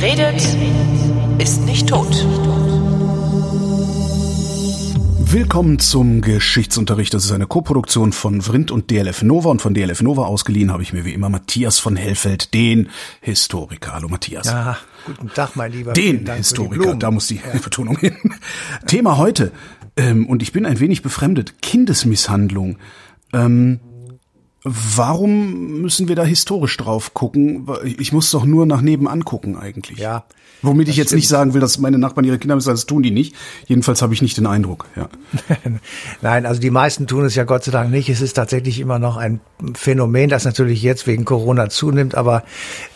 Wer redet, ist nicht tot. Willkommen zum Geschichtsunterricht. Das ist eine Koproduktion von Vrindt und DLF Nova und von DLF Nova ausgeliehen habe ich mir wie immer Matthias von Hellfeld, den Historiker. Hallo Matthias. Ja, guten Tag, mein Lieber. Den Historiker, da muss die ja. Betonung hin. Thema heute, ähm, und ich bin ein wenig befremdet, Kindesmisshandlung. Ähm, warum müssen wir da historisch drauf gucken? Ich muss doch nur nach nebenan gucken eigentlich. Ja, Womit ich jetzt stimmt. nicht sagen will, dass meine Nachbarn ihre Kinder müssen, das tun die nicht. Jedenfalls habe ich nicht den Eindruck. Ja. Nein, also die meisten tun es ja Gott sei Dank nicht. Es ist tatsächlich immer noch ein Phänomen, das natürlich jetzt wegen Corona zunimmt, aber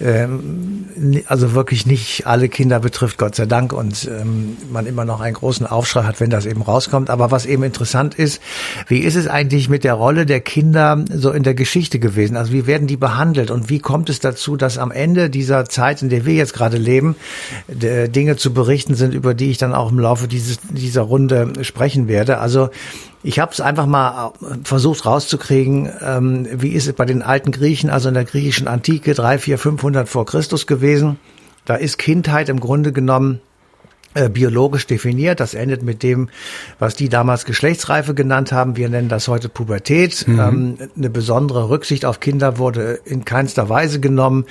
ähm, also wirklich nicht alle Kinder betrifft, Gott sei Dank, und ähm, man immer noch einen großen Aufschrei hat, wenn das eben rauskommt. Aber was eben interessant ist, wie ist es eigentlich mit der Rolle der Kinder so in der Geschichte gewesen? Also wie werden die behandelt und wie kommt es dazu, dass am Ende dieser Zeit, in der wir jetzt gerade leben, Dinge zu berichten sind, über die ich dann auch im Laufe dieses, dieser Runde sprechen werde. Also ich habe es einfach mal versucht rauszukriegen, ähm, wie ist es bei den alten Griechen, also in der griechischen Antike, drei, vier, 500 vor Christus gewesen. Da ist Kindheit im Grunde genommen äh, biologisch definiert. Das endet mit dem, was die damals Geschlechtsreife genannt haben. Wir nennen das heute Pubertät. Mhm. Ähm, eine besondere Rücksicht auf Kinder wurde in keinster Weise genommen.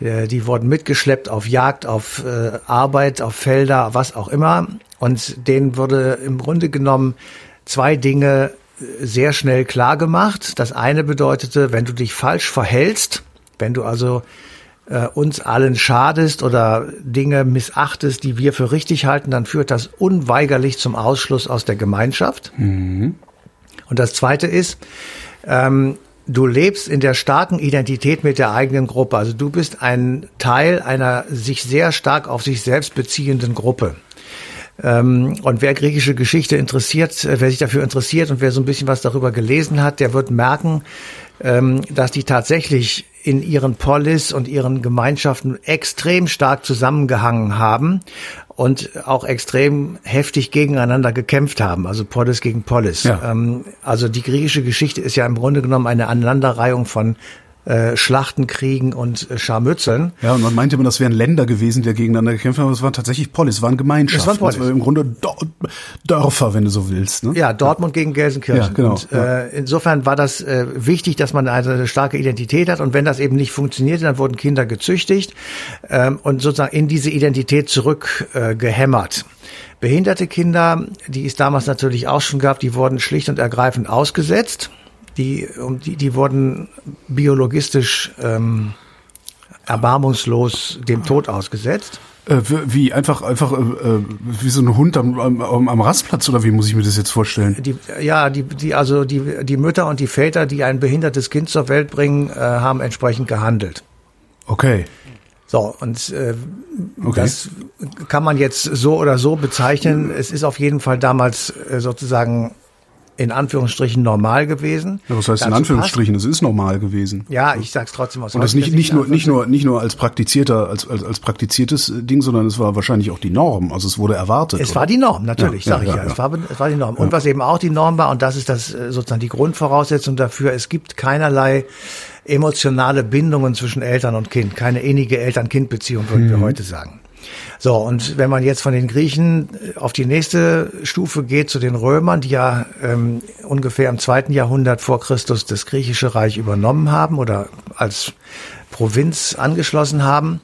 Äh, die wurden mitgeschleppt auf Jagd, auf äh, Arbeit, auf Felder, was auch immer. Und denen wurde im Grunde genommen zwei Dinge sehr schnell klar gemacht. Das eine bedeutete, wenn du dich falsch verhältst, wenn du also äh, uns allen schadest oder Dinge missachtest, die wir für richtig halten, dann führt das unweigerlich zum Ausschluss aus der Gemeinschaft. Mhm. Und das Zweite ist, ähm, du lebst in der starken Identität mit der eigenen Gruppe. Also du bist ein Teil einer sich sehr stark auf sich selbst beziehenden Gruppe. Ähm, und wer griechische Geschichte interessiert, äh, wer sich dafür interessiert und wer so ein bisschen was darüber gelesen hat, der wird merken, ähm, dass die tatsächlich in ihren Polis und ihren Gemeinschaften extrem stark zusammengehangen haben und auch extrem heftig gegeneinander gekämpft haben, also Polis gegen Polis. Ja. Ähm, also die griechische Geschichte ist ja im Grunde genommen eine Aneinanderreihung von äh, Schlachten, Kriegen und äh, Scharmützeln. Ja, und man meinte immer, das wären Länder gewesen, die gegeneinander gekämpft haben, aber es waren tatsächlich Polis, es waren Gemeinschaften. Es waren Polis. Also im Grunde Dörfer, wenn du so willst. Ne? Ja, Dortmund gegen Gelsenkirchen. Ja, genau. Und, äh, insofern war das äh, wichtig, dass man eine starke Identität hat und wenn das eben nicht funktionierte, dann wurden Kinder gezüchtigt ähm, und sozusagen in diese Identität zurückgehämmert. Äh. Behinderte Kinder, die es damals natürlich auch schon gab, die wurden schlicht und ergreifend ausgesetzt die, die, die wurden biologistisch ähm, erbarmungslos dem Tod ausgesetzt. Äh, wie einfach einfach äh, äh, wie so ein Hund am, am, am Rastplatz oder wie muss ich mir das jetzt vorstellen? Die, ja, die, die also die die Mütter und die Väter, die ein behindertes Kind zur Welt bringen, äh, haben entsprechend gehandelt. Okay. So, und äh, okay. das kann man jetzt so oder so bezeichnen. Es ist auf jeden Fall damals äh, sozusagen in Anführungsstrichen normal gewesen. Ja, was heißt Dazu in Anführungsstrichen? Es ist normal gewesen. Ja, ich sag's trotzdem aus. Und das nicht, nicht nur, nicht nur, nicht nur als praktizierter, als, als, als praktiziertes Ding, sondern es war wahrscheinlich auch die Norm. Also es wurde erwartet. Es oder? war die Norm, natürlich, ja, sag ja, ich ja. ja. Es, war, es war die Norm. Und was eben auch die Norm war, und das ist das äh, sozusagen die Grundvoraussetzung dafür, es gibt keinerlei emotionale Bindungen zwischen Eltern und Kind, keine innige Eltern-Kind-Beziehung, würden mhm. wir heute sagen. So, und wenn man jetzt von den Griechen äh, auf die nächste Stufe geht, zu den Römern, die ja ähm, ungefähr im zweiten Jahrhundert vor Christus das griechische Reich übernommen haben oder als Provinz angeschlossen haben,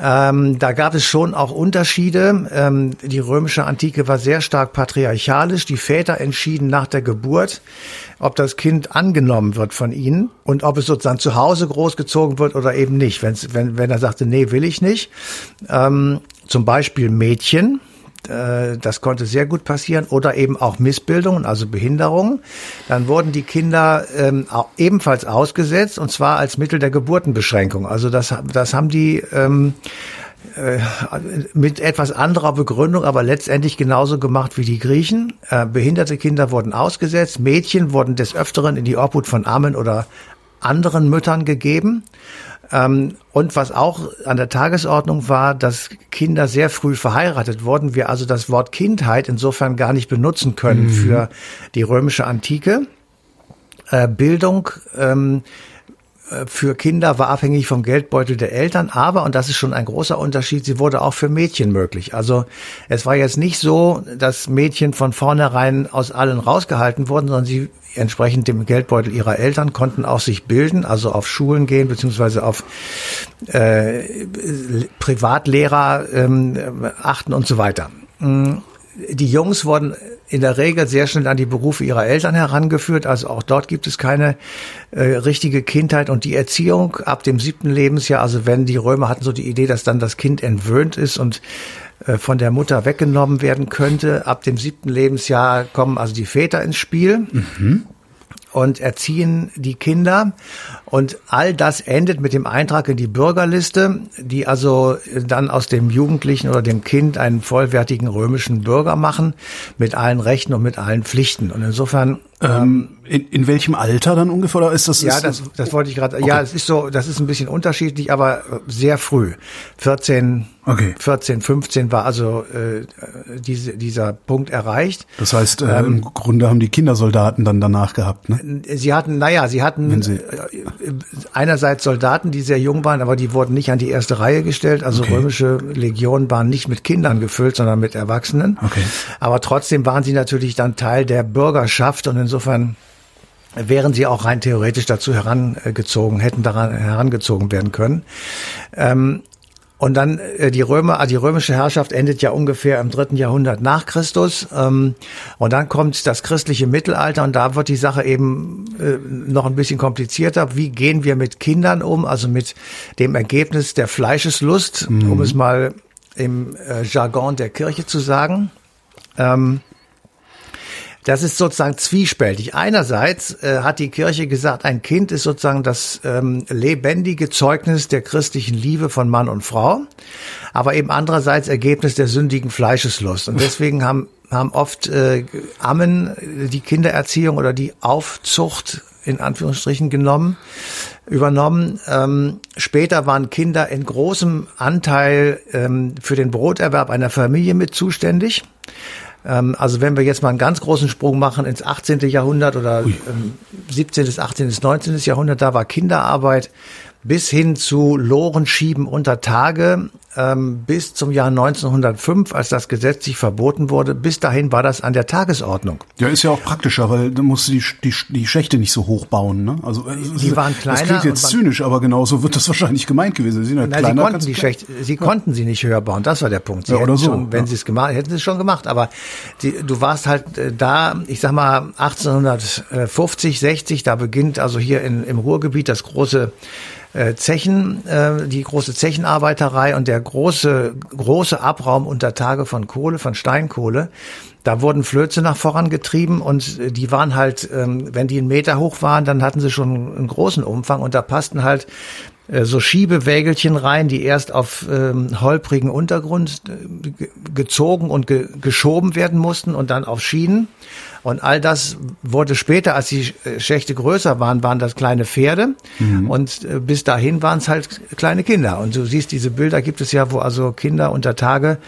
ähm, da gab es schon auch Unterschiede. Ähm, die römische Antike war sehr stark patriarchalisch. Die Väter entschieden nach der Geburt, ob das Kind angenommen wird von ihnen und ob es sozusagen zu Hause großgezogen wird oder eben nicht. Wenn, wenn er sagte, nee, will ich nicht. Ähm, zum Beispiel Mädchen, das konnte sehr gut passieren oder eben auch Missbildungen, also Behinderungen. Dann wurden die Kinder ähm, ebenfalls ausgesetzt und zwar als Mittel der Geburtenbeschränkung. Also das, das haben die ähm, äh, mit etwas anderer Begründung, aber letztendlich genauso gemacht wie die Griechen. Äh, behinderte Kinder wurden ausgesetzt, Mädchen wurden des Öfteren in die Obhut von Armen oder anderen Müttern gegeben. Ähm, und was auch an der Tagesordnung war, dass Kinder sehr früh verheiratet wurden, wir also das Wort Kindheit insofern gar nicht benutzen können mhm. für die römische Antike. Äh, Bildung ähm, äh, für Kinder war abhängig vom Geldbeutel der Eltern, aber, und das ist schon ein großer Unterschied, sie wurde auch für Mädchen möglich. Also es war jetzt nicht so, dass Mädchen von vornherein aus allen rausgehalten wurden, sondern sie entsprechend dem Geldbeutel ihrer Eltern konnten auch sich bilden, also auf Schulen gehen, beziehungsweise auf äh, Privatlehrer ähm, achten und so weiter. Mm, die Jungs wurden in der Regel sehr schnell an die Berufe ihrer Eltern herangeführt. Also auch dort gibt es keine äh, richtige Kindheit und die Erziehung ab dem siebten Lebensjahr. Also wenn die Römer hatten so die Idee, dass dann das Kind entwöhnt ist und äh, von der Mutter weggenommen werden könnte. Ab dem siebten Lebensjahr kommen also die Väter ins Spiel. Mhm und erziehen die Kinder. Und all das endet mit dem Eintrag in die Bürgerliste, die also dann aus dem Jugendlichen oder dem Kind einen vollwertigen römischen Bürger machen, mit allen Rechten und mit allen Pflichten. Und insofern ähm, in, in welchem Alter dann ungefähr? Oder ist das? Ja, ist das, das wollte ich gerade. Okay. Ja, es ist so, das ist ein bisschen unterschiedlich, aber sehr früh. 14, okay. 14, 15 war also äh, diese, dieser Punkt erreicht. Das heißt, äh, ähm, im Grunde haben die Kindersoldaten dann danach gehabt. Ne? Sie hatten, naja, sie hatten sie äh, einerseits Soldaten, die sehr jung waren, aber die wurden nicht an die erste Reihe gestellt. Also okay. römische Legionen waren nicht mit Kindern gefüllt, sondern mit Erwachsenen. Okay. Aber trotzdem waren sie natürlich dann Teil der Bürgerschaft und insofern wären sie auch rein theoretisch dazu herangezogen, hätten daran herangezogen werden können. Ähm, und dann äh, die Römer, also die römische Herrschaft endet ja ungefähr im dritten Jahrhundert nach Christus. Ähm, und dann kommt das christliche Mittelalter und da wird die Sache eben äh, noch ein bisschen komplizierter. Wie gehen wir mit Kindern um? Also mit dem Ergebnis der Fleischeslust, mhm. um es mal im äh, Jargon der Kirche zu sagen. Ähm, das ist sozusagen zwiespältig. Einerseits äh, hat die Kirche gesagt, ein Kind ist sozusagen das ähm, lebendige Zeugnis der christlichen Liebe von Mann und Frau, aber eben andererseits Ergebnis der sündigen Fleischeslust. Und deswegen haben haben oft äh, Ammen die Kindererziehung oder die Aufzucht in Anführungsstrichen genommen, übernommen. Ähm, später waren Kinder in großem Anteil ähm, für den Broterwerb einer Familie mit zuständig. Ähm, also wenn wir jetzt mal einen ganz großen Sprung machen ins 18. Jahrhundert oder ähm, 17., 18., 19. Jahrhundert, da war Kinderarbeit bis hin zu Lohenschieben unter Tage ähm, bis zum Jahr 1905, als das Gesetz sich verboten wurde. Bis dahin war das an der Tagesordnung. Ja, ist ja auch praktischer, weil da musst du die, die, die Schächte nicht so hoch bauen. Ne? Also äh, die waren kleiner. Das klingt jetzt zynisch, aber genauso wird das wahrscheinlich gemeint gewesen. Sie, halt Nein, sie konnten die Schächte, sie ja. konnten sie nicht höher bauen. Das war der Punkt. Sie ja, oder so. Schon, wenn ja. sie es gemacht, hätten sie es schon gemacht. Aber die, du warst halt äh, da, ich sag mal 1850, 60, da beginnt also hier in, im Ruhrgebiet das große äh, Zechen, äh, die große Zechenarbeiterei und der große, große Abraum unter Tage von Kohle, von Steinkohle. Da wurden Flöze nach vorangetrieben und die waren halt, ähm, wenn die einen Meter hoch waren, dann hatten sie schon einen großen Umfang und da passten halt äh, so Schiebewägelchen rein, die erst auf ähm, holprigen Untergrund äh, gezogen und ge geschoben werden mussten und dann auf Schienen. Und all das wurde später, als die Schächte größer waren, waren das kleine Pferde. Mhm. Und äh, bis dahin waren es halt kleine Kinder. Und du siehst, diese Bilder gibt es ja, wo also Kinder unter Tage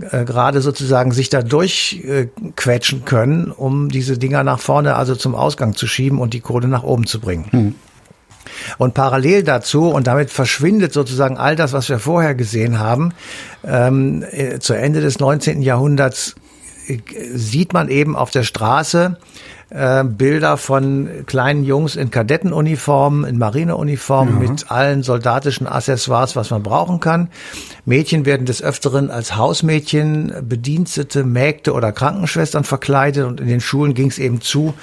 äh, gerade sozusagen sich da durchquetschen äh, können, um diese Dinger nach vorne, also zum Ausgang zu schieben und die Kohle nach oben zu bringen. Mhm. Und parallel dazu, und damit verschwindet sozusagen all das, was wir vorher gesehen haben, ähm, äh, zu Ende des 19. Jahrhunderts sieht man eben auf der Straße äh, Bilder von kleinen Jungs in Kadettenuniformen, in Marineuniformen ja. mit allen soldatischen Accessoires, was man brauchen kann. Mädchen werden des Öfteren als Hausmädchen, Bedienstete, Mägde oder Krankenschwestern verkleidet und in den Schulen ging es eben zu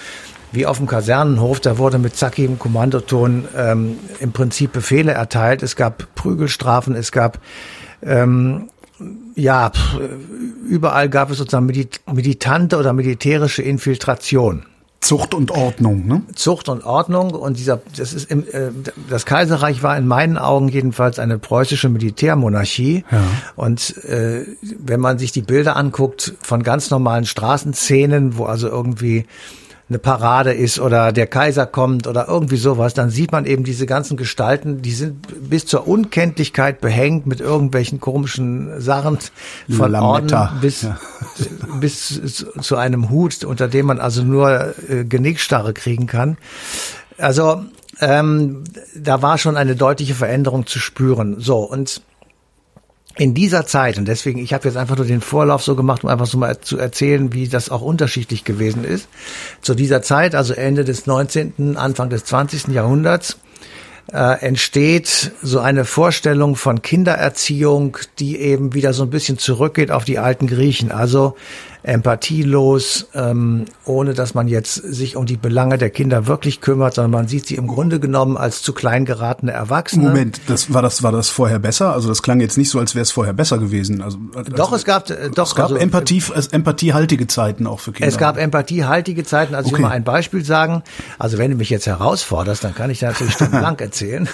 wie auf dem Kasernenhof, da wurde mit zackigem Kommandoton ähm, im Prinzip Befehle erteilt. Es gab Prügelstrafen, es gab ähm, ja, überall gab es sozusagen militante oder militärische Infiltration. Zucht und Ordnung, ne? Zucht und Ordnung und dieser, das ist im, äh, das Kaiserreich war in meinen Augen jedenfalls eine preußische Militärmonarchie. Ja. Und äh, wenn man sich die Bilder anguckt von ganz normalen Straßenszenen, wo also irgendwie eine Parade ist oder der Kaiser kommt oder irgendwie sowas, dann sieht man eben diese ganzen Gestalten, die sind bis zur Unkenntlichkeit behängt mit irgendwelchen komischen Sachen von Lametta. Orden bis, ja. bis zu einem Hut, unter dem man also nur äh, Genickstarre kriegen kann. Also ähm, da war schon eine deutliche Veränderung zu spüren. So, und in dieser Zeit, und deswegen, ich habe jetzt einfach nur den Vorlauf so gemacht, um einfach so mal zu erzählen, wie das auch unterschiedlich gewesen ist. Zu dieser Zeit, also Ende des 19., Anfang des 20. Jahrhunderts, äh, entsteht so eine Vorstellung von Kindererziehung, die eben wieder so ein bisschen zurückgeht auf die alten Griechen. Also empathielos, ähm, ohne dass man jetzt sich um die Belange der Kinder wirklich kümmert, sondern man sieht sie im Grunde genommen als zu klein geratene Erwachsene. Moment, das war das war das vorher besser? Also das klang jetzt nicht so, als wäre es vorher besser gewesen. Also, also doch, es gab äh, doch es gab also, Empathie, empathiehaltige Zeiten auch für Kinder. Es gab empathiehaltige Zeiten. Also okay. ich will mal ein Beispiel sagen. Also wenn du mich jetzt herausforderst, dann kann ich natürlich stundenlang erzählen.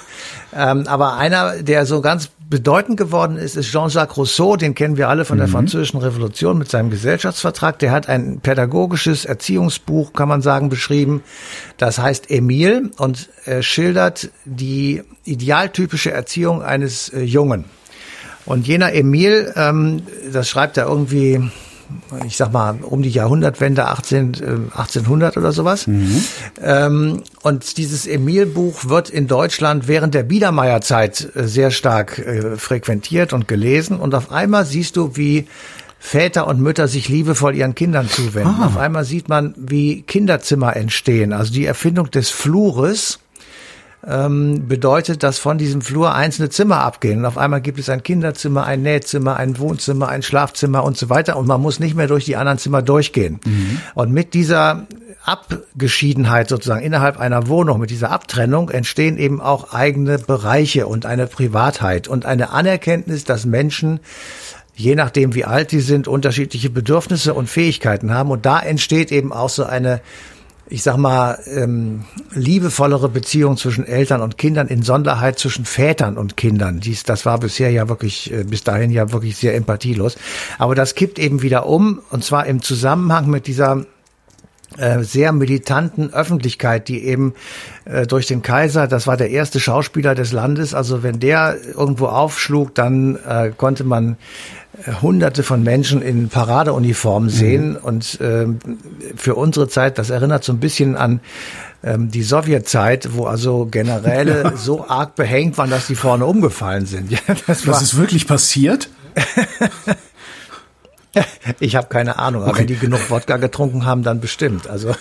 ähm, aber einer, der so ganz bedeutend geworden ist, ist Jean-Jacques Rousseau, den kennen wir alle von der mhm. Französischen Revolution mit seinem Gesellschaftsvertrag. Der hat ein pädagogisches Erziehungsbuch, kann man sagen, beschrieben. Das heißt Emile und er schildert die idealtypische Erziehung eines äh, Jungen. Und jener Emile, ähm, das schreibt er irgendwie ich sag mal, um die Jahrhundertwende 18, 1800 äh, oder sowas. Mhm. Ähm, und dieses Emil-Buch wird in Deutschland während der Biedermeierzeit äh, sehr stark äh, frequentiert und gelesen. Und auf einmal siehst du, wie Väter und Mütter sich liebevoll ihren Kindern zuwenden. Ah. Auf einmal sieht man, wie Kinderzimmer entstehen. Also die Erfindung des Flures ähm, bedeutet, dass von diesem Flur einzelne Zimmer abgehen. Und auf einmal gibt es ein Kinderzimmer, ein Nähzimmer, ein Wohnzimmer, ein Schlafzimmer und so weiter. Und man muss nicht mehr durch die anderen Zimmer durchgehen. Mhm. Und mit dieser Abgeschiedenheit sozusagen innerhalb einer Wohnung, mit dieser Abtrennung entstehen eben auch eigene Bereiche und eine Privatheit und eine Anerkenntnis, dass Menschen je nachdem wie alt sie sind, unterschiedliche Bedürfnisse und Fähigkeiten haben. Und da entsteht eben auch so eine ich sag mal, ähm, liebevollere Beziehung zwischen Eltern und Kindern, in Sonderheit zwischen Vätern und Kindern. Dies, das war bisher ja wirklich, äh, bis dahin ja wirklich sehr empathielos. Aber das kippt eben wieder um, und zwar im Zusammenhang mit dieser sehr militanten Öffentlichkeit, die eben äh, durch den Kaiser, das war der erste Schauspieler des Landes, also wenn der irgendwo aufschlug, dann äh, konnte man Hunderte von Menschen in Paradeuniformen sehen. Mhm. Und ähm, für unsere Zeit, das erinnert so ein bisschen an ähm, die Sowjetzeit, wo also Generäle ja. so arg behängt waren, dass die vorne umgefallen sind. Ja, das, das ist wirklich passiert? ich habe keine Ahnung, aber okay. wenn die genug Wodka getrunken haben, dann bestimmt. Also,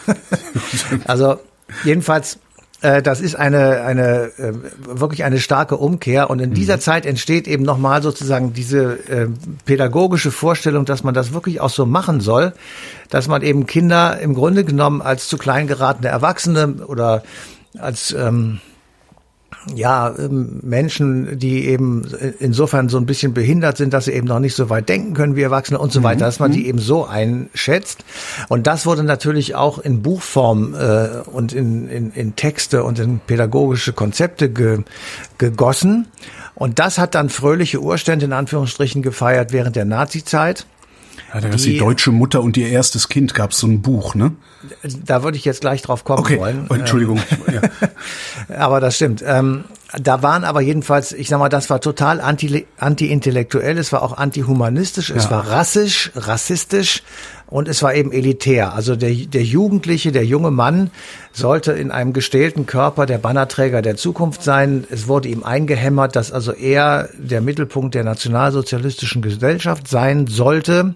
also jedenfalls äh, das ist eine, eine äh, wirklich eine starke Umkehr. Und in dieser mhm. Zeit entsteht eben nochmal sozusagen diese äh, pädagogische Vorstellung, dass man das wirklich auch so machen soll, dass man eben Kinder im Grunde genommen als zu klein geratene Erwachsene oder als ähm, ja, ähm, Menschen, die eben insofern so ein bisschen behindert sind, dass sie eben noch nicht so weit denken können wie Erwachsene und so weiter, mhm. dass man die mhm. eben so einschätzt. Und das wurde natürlich auch in Buchform äh, und in, in, in Texte und in pädagogische Konzepte ge, gegossen. Und das hat dann fröhliche Urstände in Anführungsstrichen gefeiert während der Nazizeit. Ja, da gab die, die deutsche Mutter und ihr erstes Kind gab so ein Buch, ne? Da würde ich jetzt gleich drauf kommen okay. wollen. Oh, Entschuldigung. ja. aber das stimmt. Ähm, da waren aber jedenfalls, ich sag mal, das war total anti, anti-intellektuell, es war auch anti-humanistisch, es ja. war rassisch, rassistisch und es war eben elitär. Also der, der Jugendliche, der junge Mann sollte in einem gestählten Körper der Bannerträger der Zukunft sein. Es wurde ihm eingehämmert, dass also er der Mittelpunkt der nationalsozialistischen Gesellschaft sein sollte.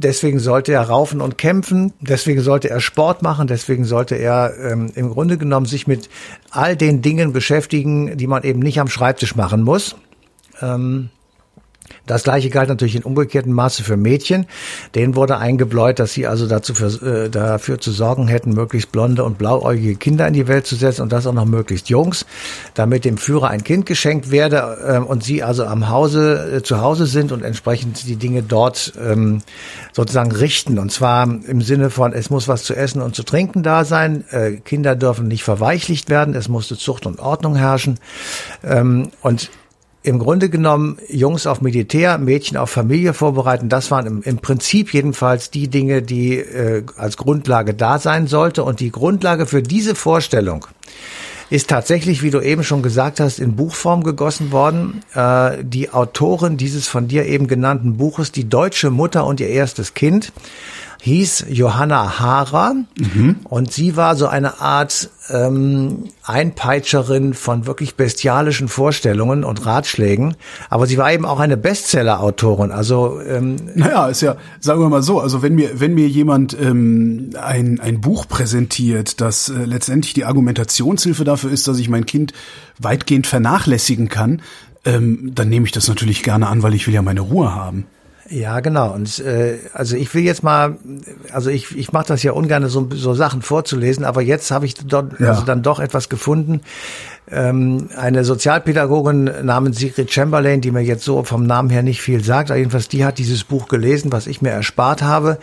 Deswegen sollte er raufen und kämpfen, deswegen sollte er Sport machen, deswegen sollte er ähm, im Grunde genommen sich mit all den Dingen beschäftigen, die man eben nicht am Schreibtisch machen muss. Ähm, das gleiche galt natürlich in umgekehrtem Maße für Mädchen. Denen wurde eingebläut, dass sie also dazu für, äh, dafür zu sorgen hätten, möglichst blonde und blauäugige Kinder in die Welt zu setzen und das auch noch möglichst Jungs, damit dem Führer ein Kind geschenkt werde äh, und sie also am Hause äh, zu Hause sind und entsprechend die Dinge dort ähm, sozusagen richten. Und zwar im Sinne von, es muss was zu essen und zu trinken da sein, äh, Kinder dürfen nicht verweichlicht werden, es musste Zucht und Ordnung herrschen. Ähm, und im Grunde genommen Jungs auf Militär, Mädchen auf Familie vorbereiten. Das waren im, im Prinzip jedenfalls die Dinge, die äh, als Grundlage da sein sollte. Und die Grundlage für diese Vorstellung ist tatsächlich, wie du eben schon gesagt hast, in Buchform gegossen worden. Äh, die Autorin dieses von dir eben genannten Buches, die deutsche Mutter und ihr erstes Kind, hieß Johanna Hara mhm. und sie war so eine Art ähm, Einpeitscherin von wirklich bestialischen Vorstellungen und Ratschlägen, aber sie war eben auch eine Bestseller-Autorin. Also ähm, naja, ist ja, sagen wir mal so, also wenn mir wenn mir jemand ähm, ein ein Buch präsentiert, das äh, letztendlich die Argumentationshilfe dafür ist, dass ich mein Kind weitgehend vernachlässigen kann, ähm, dann nehme ich das natürlich gerne an, weil ich will ja meine Ruhe haben. Ja, genau. Und äh, also ich will jetzt mal, also ich, ich mache das ja ungern, so, so Sachen vorzulesen, aber jetzt habe ich dort ja. also dann doch etwas gefunden, ähm, eine Sozialpädagogin namens Sigrid Chamberlain, die mir jetzt so vom Namen her nicht viel sagt, aber jedenfalls die hat dieses Buch gelesen, was ich mir erspart habe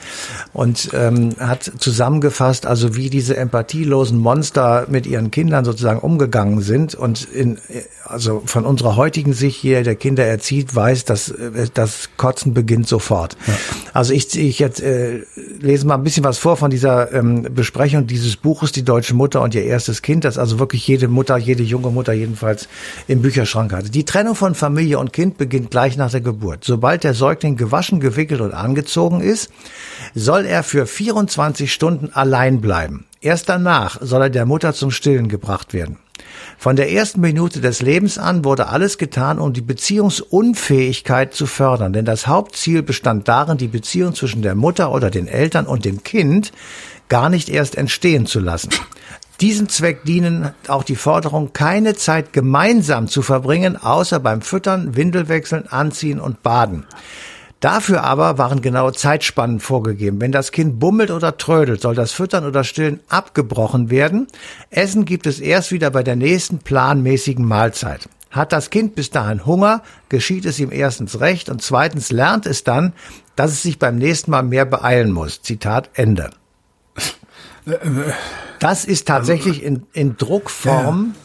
und ähm, hat zusammengefasst, also wie diese empathielosen Monster mit ihren Kindern sozusagen umgegangen sind und in, also von unserer heutigen Sicht hier der Kinder erzieht, weiß, dass das Kotzen beginnt sofort. Ja. Also ich, ich jetzt äh, lese mal ein bisschen was vor von dieser ähm, Besprechung dieses Buches, die deutsche Mutter und ihr erstes Kind, das also wirklich jede Mutter, jede junge Mutter jedenfalls im Bücherschrank hatte. Die Trennung von Familie und Kind beginnt gleich nach der Geburt. Sobald der Säugling gewaschen, gewickelt und angezogen ist, soll er für 24 Stunden allein bleiben. Erst danach soll er der Mutter zum Stillen gebracht werden. Von der ersten Minute des Lebens an wurde alles getan, um die Beziehungsunfähigkeit zu fördern, denn das Hauptziel bestand darin, die Beziehung zwischen der Mutter oder den Eltern und dem Kind gar nicht erst entstehen zu lassen. Diesen Zweck dienen auch die Forderung, keine Zeit gemeinsam zu verbringen, außer beim Füttern, Windelwechseln, Anziehen und Baden. Dafür aber waren genaue Zeitspannen vorgegeben. Wenn das Kind bummelt oder trödelt, soll das Füttern oder Stillen abgebrochen werden. Essen gibt es erst wieder bei der nächsten planmäßigen Mahlzeit. Hat das Kind bis dahin Hunger, geschieht es ihm erstens recht und zweitens lernt es dann, dass es sich beim nächsten Mal mehr beeilen muss. Zitat Ende. Das ist tatsächlich in, in Druckform.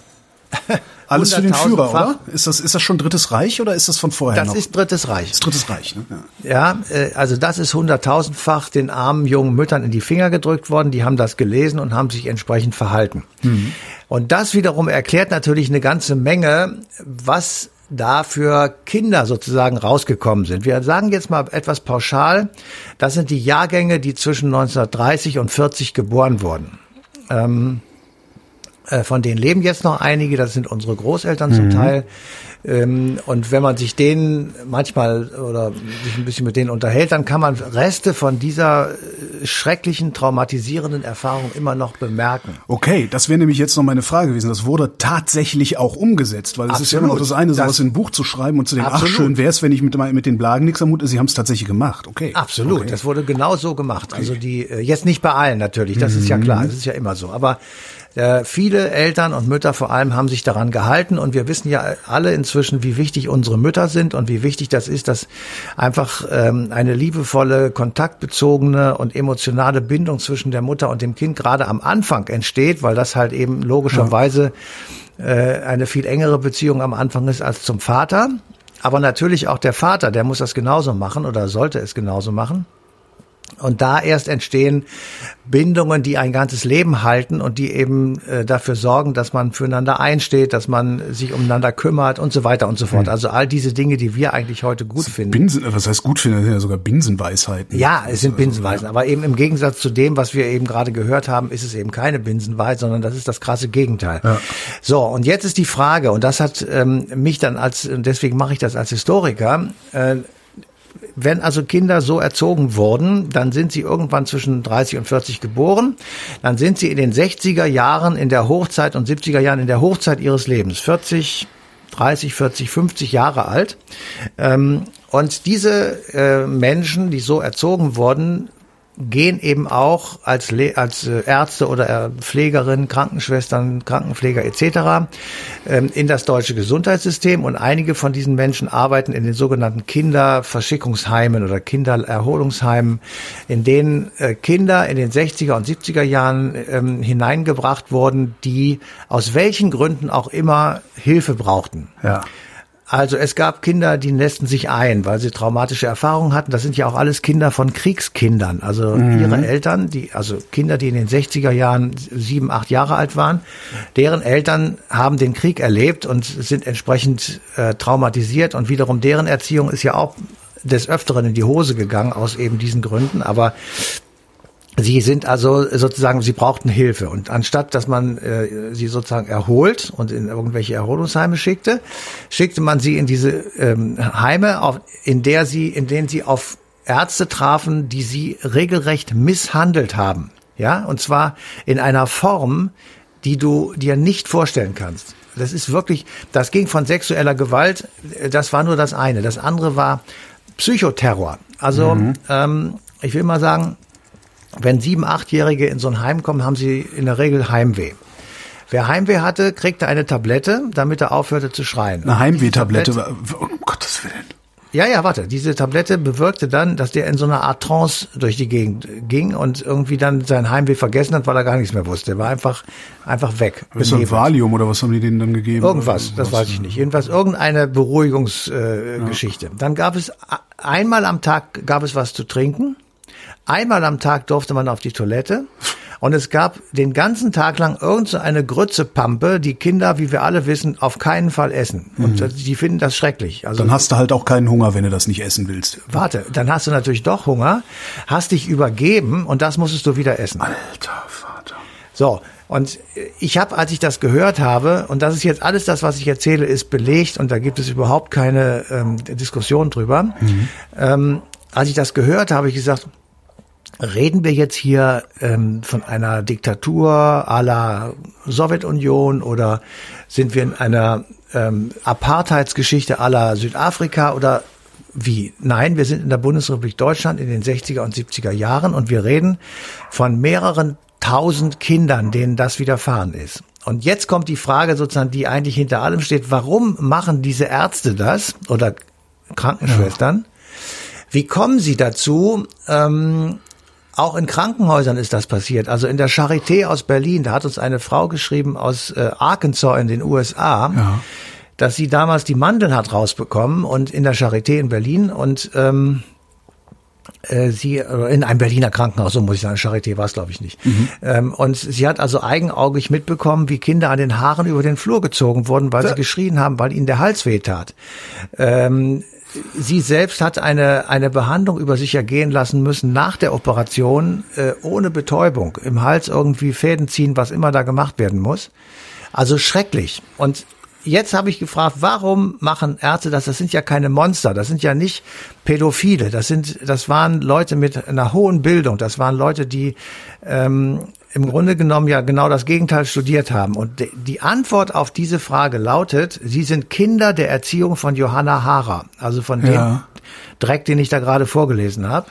Ja. Alles für den Führer, oder? Ist das, ist das schon Drittes Reich oder ist das von vorher das noch? Das ist Drittes Reich. Das ist Drittes Reich, ne? Ja, ja äh, also das ist hunderttausendfach den armen jungen Müttern in die Finger gedrückt worden. Die haben das gelesen und haben sich entsprechend verhalten. Mhm. Und das wiederum erklärt natürlich eine ganze Menge, was da für Kinder sozusagen rausgekommen sind. Wir sagen jetzt mal etwas pauschal. Das sind die Jahrgänge, die zwischen 1930 und 40 geboren wurden. Ähm, äh, von denen leben jetzt noch einige, das sind unsere Großeltern mhm. zum Teil. Ähm, und wenn man sich denen manchmal oder sich ein bisschen mit denen unterhält, dann kann man Reste von dieser äh, schrecklichen, traumatisierenden Erfahrung immer noch bemerken. Okay, das wäre nämlich jetzt noch meine Frage gewesen. Das wurde tatsächlich auch umgesetzt, weil es ist ja immer noch das eine, sowas das, in ein Buch zu schreiben und zu denken, absolut. ach schön wäre es, wenn ich mit, mit den Blagen nichts am Hut ist. Sie haben es tatsächlich gemacht. Okay. Absolut, okay. das wurde genau so gemacht. Okay. Also die, äh, jetzt nicht bei allen natürlich, das mhm. ist ja klar, das ist ja immer so. Aber äh, viele Eltern und Mütter vor allem haben sich daran gehalten und wir wissen ja alle inzwischen, wie wichtig unsere Mütter sind und wie wichtig das ist, dass einfach ähm, eine liebevolle, kontaktbezogene und emotionale Bindung zwischen der Mutter und dem Kind gerade am Anfang entsteht, weil das halt eben logischerweise äh, eine viel engere Beziehung am Anfang ist als zum Vater. Aber natürlich auch der Vater, der muss das genauso machen oder sollte es genauso machen. Und da erst entstehen Bindungen, die ein ganzes Leben halten und die eben äh, dafür sorgen, dass man füreinander einsteht, dass man sich umeinander kümmert und so weiter und so fort. Mhm. Also all diese Dinge, die wir eigentlich heute gut finden. Binsen, was heißt gut finden? Das sind ja sogar Binsenweisheiten. Ja, es sind also, Binsenweisen. Aber eben im Gegensatz zu dem, was wir eben gerade gehört haben, ist es eben keine Binsenweisheit, sondern das ist das krasse Gegenteil. Ja. So, und jetzt ist die Frage, und das hat ähm, mich dann als, deswegen mache ich das als Historiker, äh, wenn also Kinder so erzogen wurden, dann sind sie irgendwann zwischen 30 und 40 geboren. Dann sind sie in den 60er Jahren in der Hochzeit und 70er Jahren in der Hochzeit ihres Lebens. 40, 30, 40, 50 Jahre alt. Ähm, und diese äh, Menschen, die so erzogen wurden, gehen eben auch als, Le als äh, Ärzte oder äh, Pflegerinnen, Krankenschwestern, Krankenpfleger etc. Ähm, in das deutsche Gesundheitssystem und einige von diesen Menschen arbeiten in den sogenannten Kinderverschickungsheimen oder Kindererholungsheimen, in denen äh, Kinder in den 60er und 70er Jahren ähm, hineingebracht wurden, die aus welchen Gründen auch immer Hilfe brauchten. Ja. Also es gab Kinder, die nästen sich ein, weil sie traumatische Erfahrungen hatten. Das sind ja auch alles Kinder von Kriegskindern. Also mhm. ihre Eltern, die, also Kinder, die in den 60er Jahren sieben, acht Jahre alt waren, deren Eltern haben den Krieg erlebt und sind entsprechend äh, traumatisiert und wiederum deren Erziehung ist ja auch des Öfteren in die Hose gegangen aus eben diesen Gründen. Aber Sie sind also sozusagen, sie brauchten Hilfe. Und anstatt, dass man äh, sie sozusagen erholt und in irgendwelche Erholungsheime schickte, schickte man sie in diese ähm, Heime, auf, in der sie, in denen sie auf Ärzte trafen, die sie regelrecht misshandelt haben. Ja, und zwar in einer Form, die du dir nicht vorstellen kannst. Das ist wirklich, das ging von sexueller Gewalt, das war nur das eine. Das andere war Psychoterror. Also, mhm. ähm, ich will mal sagen, wenn sieben, achtjährige in so ein Heim kommen, haben sie in der Regel Heimweh. Wer Heimweh hatte, kriegte eine Tablette, damit er aufhörte zu schreien. Eine Heimweh-Tablette, um Gottes Willen. Ja, ja, warte. Diese Tablette bewirkte dann, dass der in so einer Art Trance durch die Gegend ging und irgendwie dann sein Heimweh vergessen hat, weil er gar nichts mehr wusste. Er war einfach, einfach weg. Ist ein Valium oder was haben die denen dann gegeben? Irgendwas, das weiß ich nicht. Jedenfalls irgendeine Beruhigungsgeschichte. Äh, ja. Dann gab es einmal am Tag gab es was zu trinken. Einmal am Tag durfte man auf die Toilette. Und es gab den ganzen Tag lang irgendeine so Grützepampe, die Kinder, wie wir alle wissen, auf keinen Fall essen. Und mhm. die finden das schrecklich. Also dann hast du halt auch keinen Hunger, wenn du das nicht essen willst. Warte, dann hast du natürlich doch Hunger, hast dich übergeben und das musstest du wieder essen. Alter Vater. So, und ich habe, als ich das gehört habe, und das ist jetzt alles das, was ich erzähle, ist belegt und da gibt es überhaupt keine ähm, Diskussion drüber. Mhm. Ähm, als ich das gehört habe, habe ich gesagt, Reden wir jetzt hier ähm, von einer Diktatur à la Sowjetunion oder sind wir in einer ähm, Apartheidsgeschichte à la Südafrika oder wie? Nein, wir sind in der Bundesrepublik Deutschland in den 60er und 70er Jahren und wir reden von mehreren tausend Kindern, denen das widerfahren ist. Und jetzt kommt die Frage sozusagen, die eigentlich hinter allem steht, warum machen diese Ärzte das oder Krankenschwestern? Ja. Wie kommen sie dazu, ähm, auch in Krankenhäusern ist das passiert. Also in der Charité aus Berlin, da hat uns eine Frau geschrieben aus äh, Arkansas in den USA, ja. dass sie damals die Mandeln hat rausbekommen und in der Charité in Berlin und ähm, äh, sie in einem Berliner Krankenhaus, so muss ich sagen, Charité war es glaube ich nicht. Mhm. Ähm, und sie hat also eigenaugig mitbekommen, wie Kinder an den Haaren über den Flur gezogen wurden, weil ja. sie geschrien haben, weil ihnen der Hals wehtat. Ähm, sie selbst hat eine, eine Behandlung über sich ergehen lassen müssen nach der Operation äh, ohne Betäubung, im Hals irgendwie Fäden ziehen, was immer da gemacht werden muss. Also schrecklich. Und jetzt habe ich gefragt, warum machen Ärzte das? Das sind ja keine Monster, das sind ja nicht Pädophile, das sind, das waren Leute mit einer hohen Bildung, das waren Leute, die ähm, im Grunde genommen ja genau das Gegenteil studiert haben. Und die Antwort auf diese Frage lautet, sie sind Kinder der Erziehung von Johanna Hara, also von dem ja. Dreck, den ich da gerade vorgelesen habe.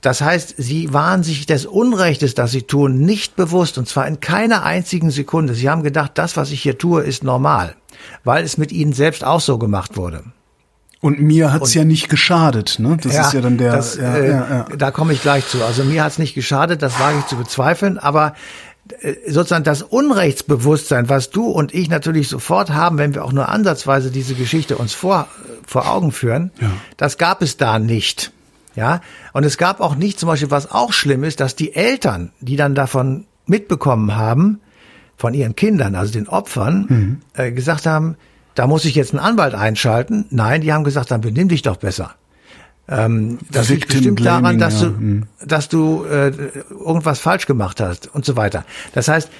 Das heißt, sie waren sich des Unrechtes, das sie tun, nicht bewusst, und zwar in keiner einzigen Sekunde. Sie haben gedacht, das, was ich hier tue, ist normal, weil es mit ihnen selbst auch so gemacht wurde. Und mir hat's und, ja nicht geschadet, ne? Das ja, ist ja dann der. Das, ja, äh, ja. Da komme ich gleich zu. Also mir hat's nicht geschadet, das wage ich zu bezweifeln, aber äh, sozusagen das Unrechtsbewusstsein, was du und ich natürlich sofort haben, wenn wir auch nur ansatzweise diese Geschichte uns vor, vor Augen führen, ja. das gab es da nicht. Ja, und es gab auch nicht zum Beispiel, was auch schlimm ist, dass die Eltern, die dann davon mitbekommen haben, von ihren Kindern, also den Opfern, mhm. äh, gesagt haben, da muss ich jetzt einen Anwalt einschalten. Nein, die haben gesagt, dann benimm dich doch besser. Ähm, das liegt bestimmt daran, dass ja. du, hm. dass du äh, irgendwas falsch gemacht hast und so weiter. Das heißt,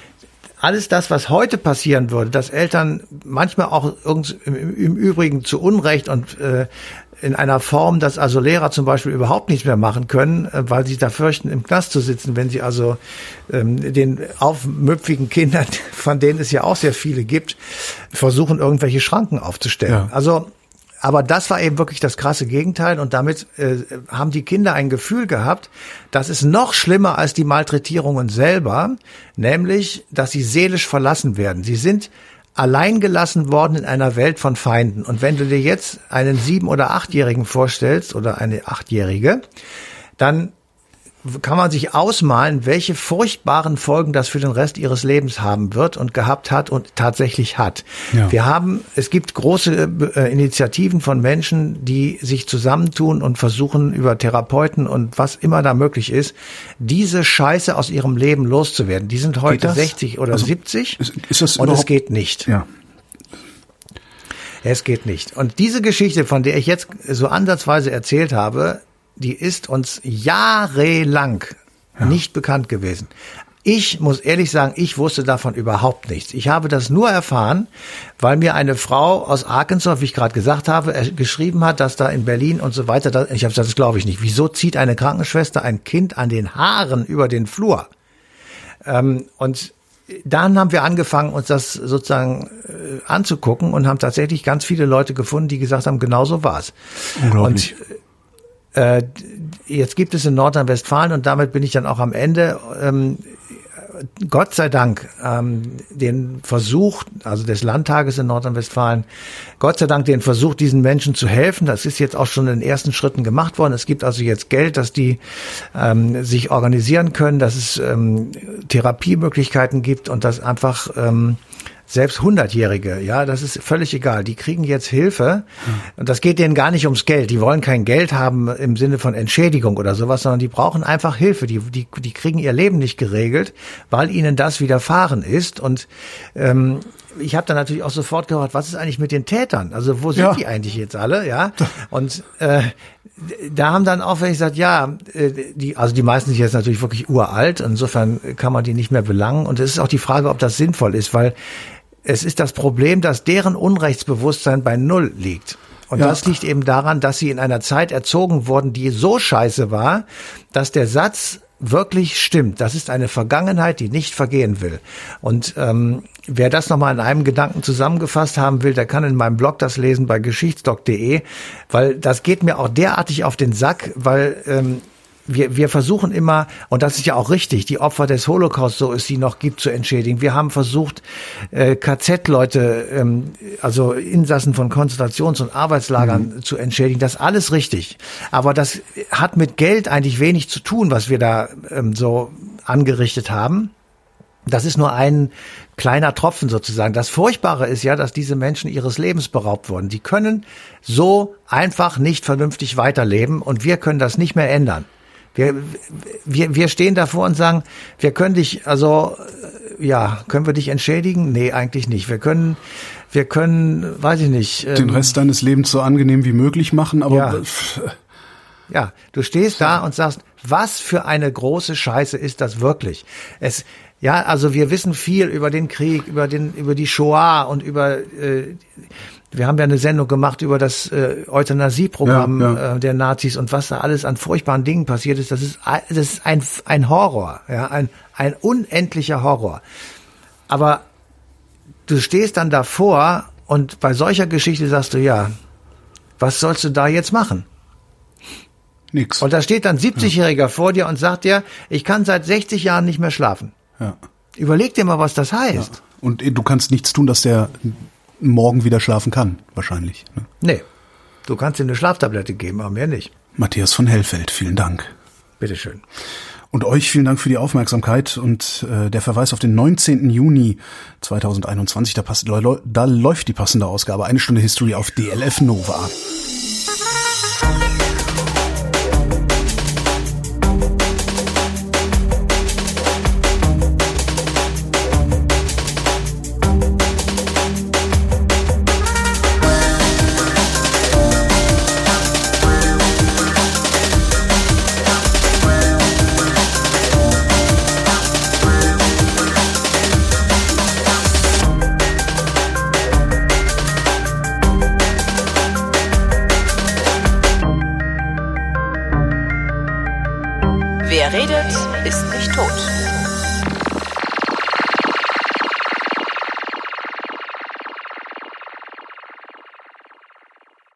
alles das, was heute passieren würde, dass Eltern manchmal auch im, im Übrigen zu Unrecht und äh, in einer Form, dass also Lehrer zum Beispiel überhaupt nichts mehr machen können, äh, weil sie da fürchten, im Knast zu sitzen, wenn sie also ähm, den aufmüpfigen Kindern, von denen es ja auch sehr viele gibt, versuchen, irgendwelche Schranken aufzustellen. Ja. Also aber das war eben wirklich das krasse Gegenteil und damit äh, haben die Kinder ein Gefühl gehabt, das ist noch schlimmer als die Malträtierungen selber, nämlich, dass sie seelisch verlassen werden. Sie sind allein gelassen worden in einer Welt von Feinden. Und wenn du dir jetzt einen sieben- oder achtjährigen vorstellst oder eine achtjährige, dann kann man sich ausmalen, welche furchtbaren Folgen das für den Rest ihres Lebens haben wird und gehabt hat und tatsächlich hat. Ja. Wir haben, es gibt große äh, Initiativen von Menschen, die sich zusammentun und versuchen über Therapeuten und was immer da möglich ist, diese Scheiße aus ihrem Leben loszuwerden. Die sind heute 60 oder also, 70 ist, ist das und es geht nicht. Ja. Es geht nicht. Und diese Geschichte, von der ich jetzt so ansatzweise erzählt habe, die ist uns jahrelang Ja. Nicht bekannt gewesen. Ich muss ehrlich sagen, ich wusste davon überhaupt nichts. Ich habe das nur erfahren, weil mir eine Frau aus Arkansas, wie ich gerade gesagt habe, geschrieben hat, dass da in Berlin und so weiter, da, ich habe gesagt, das glaube ich nicht. Wieso zieht eine Krankenschwester ein Kind an den Haaren über den Flur? Ähm, und dann haben wir angefangen, uns das sozusagen äh, anzugucken und haben tatsächlich ganz viele Leute gefunden, die gesagt haben, genau so war's. Unglaublich. Und äh, jetzt gibt es in Nordrhein-Westfalen und damit bin ich dann auch am Ende. Ähm, Gott sei Dank ähm, den Versuch, also des Landtages in Nordrhein-Westfalen, Gott sei Dank den Versuch, diesen Menschen zu helfen. Das ist jetzt auch schon in ersten Schritten gemacht worden. Es gibt also jetzt Geld, dass die ähm, sich organisieren können, dass es ähm, Therapiemöglichkeiten gibt und dass einfach ähm, selbst Hundertjährige, ja, das ist völlig egal. Die kriegen jetzt Hilfe. Und das geht denen gar nicht ums Geld. Die wollen kein Geld haben im Sinne von Entschädigung oder sowas, sondern die brauchen einfach Hilfe. Die, die, die kriegen ihr Leben nicht geregelt, weil ihnen das widerfahren ist. Und ähm, ich habe dann natürlich auch sofort gehört, was ist eigentlich mit den Tätern? Also wo sind ja. die eigentlich jetzt alle? Ja. Und äh, da haben dann auch wenn ich gesagt, ja, äh, die, also die meisten sind jetzt natürlich wirklich uralt. Insofern kann man die nicht mehr belangen. Und es ist auch die Frage, ob das sinnvoll ist, weil es ist das Problem, dass deren Unrechtsbewusstsein bei Null liegt. Und ja. das liegt eben daran, dass sie in einer Zeit erzogen wurden, die so scheiße war, dass der Satz wirklich stimmt. Das ist eine Vergangenheit, die nicht vergehen will. Und ähm, wer das nochmal in einem Gedanken zusammengefasst haben will, der kann in meinem Blog das lesen bei geschichtsdoc.de, weil das geht mir auch derartig auf den Sack, weil ähm, wir, wir versuchen immer, und das ist ja auch richtig, die Opfer des Holocaust, so es sie noch gibt, zu entschädigen. Wir haben versucht, äh, KZ-Leute, ähm, also Insassen von Konzentrations- und Arbeitslagern mhm. zu entschädigen. Das ist alles richtig. Aber das hat mit Geld eigentlich wenig zu tun, was wir da ähm, so angerichtet haben. Das ist nur ein kleiner Tropfen sozusagen. Das Furchtbare ist ja, dass diese Menschen ihres Lebens beraubt wurden. Die können so einfach nicht vernünftig weiterleben und wir können das nicht mehr ändern. Wir, wir, wir stehen davor und sagen, wir können dich, also ja, können wir dich entschädigen? Nee, eigentlich nicht. Wir können, wir können, weiß ich nicht. Den ähm, Rest deines Lebens so angenehm wie möglich machen, aber. Ja, ja du stehst da und sagst, was für eine große Scheiße ist das wirklich? Es, ja, also wir wissen viel über den Krieg, über den, über die Shoah und über äh, wir haben ja eine Sendung gemacht über das äh, Euthanasieprogramm ja, ja. Äh, der Nazis und was da alles an furchtbaren Dingen passiert ist. Das ist, das ist ein, ein Horror, ja, ein, ein unendlicher Horror. Aber du stehst dann davor und bei solcher Geschichte sagst du, ja, was sollst du da jetzt machen? Nix. Und da steht dann 70-Jähriger ja. vor dir und sagt dir, ich kann seit 60 Jahren nicht mehr schlafen. Ja. Überleg dir mal, was das heißt. Ja. Und du kannst nichts tun, dass der morgen wieder schlafen kann, wahrscheinlich. Ne? Nee. Du kannst ihm eine Schlaftablette geben, aber mehr nicht. Matthias von Hellfeld, vielen Dank. Bitteschön. Und euch vielen Dank für die Aufmerksamkeit und äh, der Verweis auf den 19. Juni 2021. Da, passt, da läuft die passende Ausgabe. Eine Stunde History auf DLF Nova.